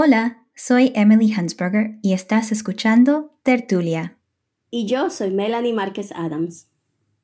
Hola, soy Emily Hansberger y estás escuchando Tertulia. Y yo soy Melanie Márquez Adams.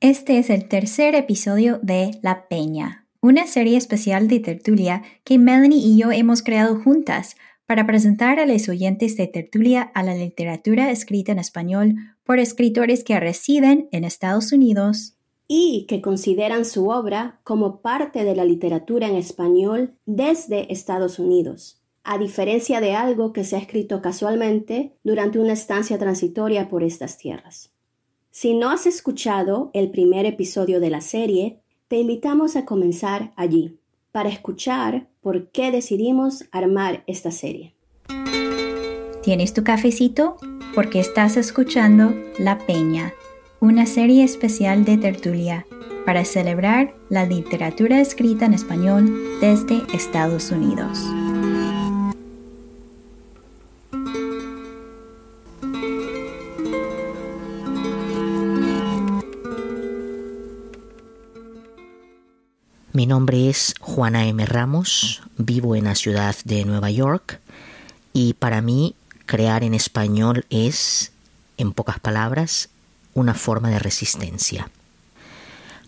Este es el tercer episodio de La Peña, una serie especial de Tertulia que Melanie y yo hemos creado juntas para presentar a los oyentes de Tertulia a la literatura escrita en español por escritores que residen en Estados Unidos y que consideran su obra como parte de la literatura en español desde Estados Unidos, a diferencia de algo que se ha escrito casualmente durante una estancia transitoria por estas tierras. Si no has escuchado el primer episodio de la serie, te invitamos a comenzar allí, para escuchar por qué decidimos armar esta serie. ¿Tienes tu cafecito? Porque estás escuchando La Peña una serie especial de tertulia para celebrar la literatura escrita en español desde Estados Unidos. Mi nombre es Juana M. Ramos, vivo en la ciudad de Nueva York y para mí crear en español es, en pocas palabras, una forma de resistencia.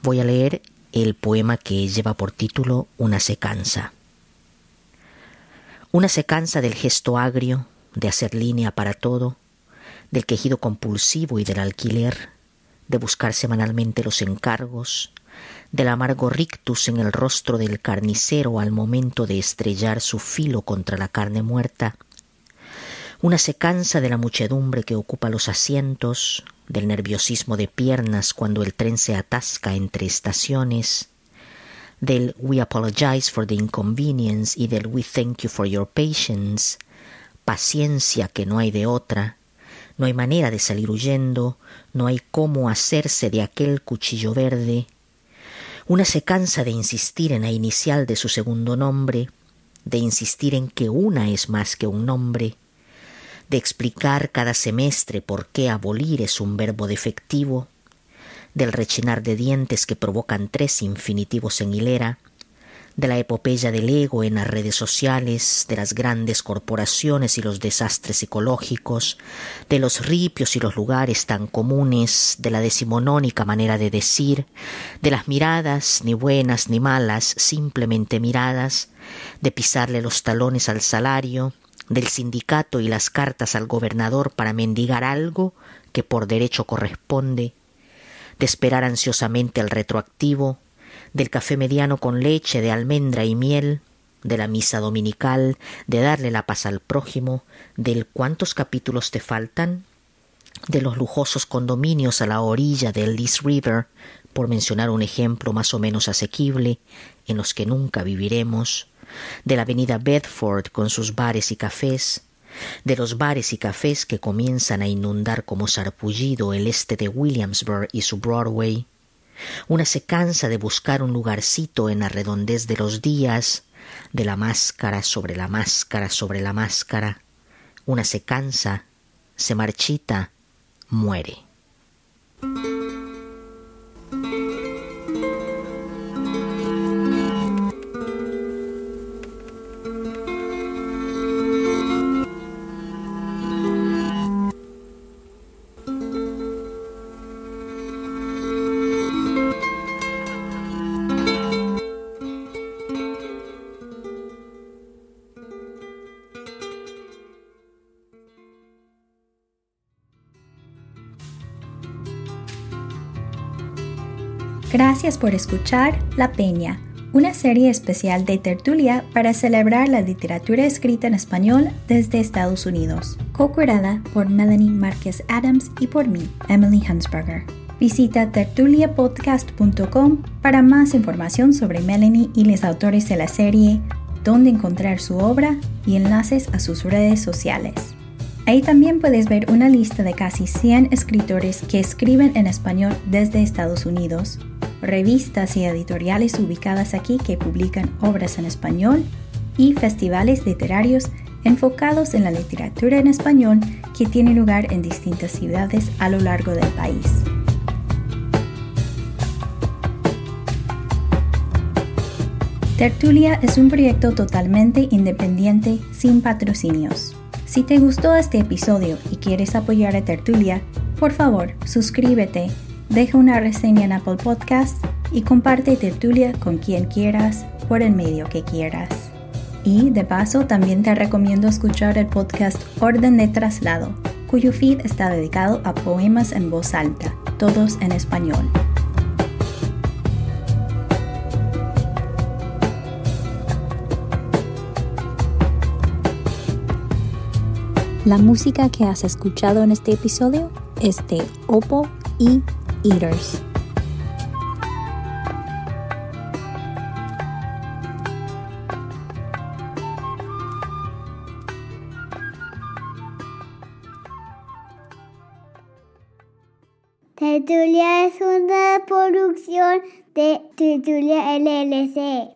Voy a leer el poema que lleva por título Una se cansa. Una se cansa del gesto agrio, de hacer línea para todo, del quejido compulsivo y del alquiler, de buscar semanalmente los encargos, del amargo rictus en el rostro del carnicero al momento de estrellar su filo contra la carne muerta. Una se cansa de la muchedumbre que ocupa los asientos, del nerviosismo de piernas cuando el tren se atasca entre estaciones, del We apologize for the inconvenience y del We thank you for your patience, paciencia que no hay de otra, no hay manera de salir huyendo, no hay cómo hacerse de aquel cuchillo verde. Una se cansa de insistir en la inicial de su segundo nombre, de insistir en que una es más que un nombre, de explicar cada semestre por qué abolir es un verbo defectivo, del rechinar de dientes que provocan tres infinitivos en hilera, de la epopeya del ego en las redes sociales, de las grandes corporaciones y los desastres ecológicos, de los ripios y los lugares tan comunes, de la decimonónica manera de decir, de las miradas, ni buenas ni malas, simplemente miradas, de pisarle los talones al salario, del sindicato y las cartas al gobernador para mendigar algo que por derecho corresponde, de esperar ansiosamente el retroactivo, del café mediano con leche de almendra y miel, de la misa dominical, de darle la paz al prójimo, del cuántos capítulos te faltan, de los lujosos condominios a la orilla del East River, por mencionar un ejemplo más o menos asequible, en los que nunca viviremos, de la avenida Bedford con sus bares y cafés, de los bares y cafés que comienzan a inundar como sarpullido el este de Williamsburg y su Broadway. Una se cansa de buscar un lugarcito en la redondez de los días, de la máscara sobre la máscara sobre la máscara. Una se cansa, se marchita, muere. Gracias por escuchar La Peña, una serie especial de tertulia para celebrar la literatura escrita en español desde Estados Unidos, co-curada por Melanie Márquez Adams y por mí, Emily Hansberger. Visita tertuliapodcast.com para más información sobre Melanie y los autores de la serie, dónde encontrar su obra y enlaces a sus redes sociales. Ahí también puedes ver una lista de casi 100 escritores que escriben en español desde Estados Unidos, revistas y editoriales ubicadas aquí que publican obras en español y festivales literarios enfocados en la literatura en español que tienen lugar en distintas ciudades a lo largo del país. Tertulia es un proyecto totalmente independiente sin patrocinios. Si te gustó este episodio y quieres apoyar a Tertulia, por favor, suscríbete, deja una reseña en Apple Podcast y comparte Tertulia con quien quieras por el medio que quieras. Y de paso, también te recomiendo escuchar el podcast Orden de Traslado, cuyo feed está dedicado a poemas en voz alta, todos en español. La música que has escuchado en este episodio es de Oppo y Eaters. Tertulia es una producción de Tertulia LLC.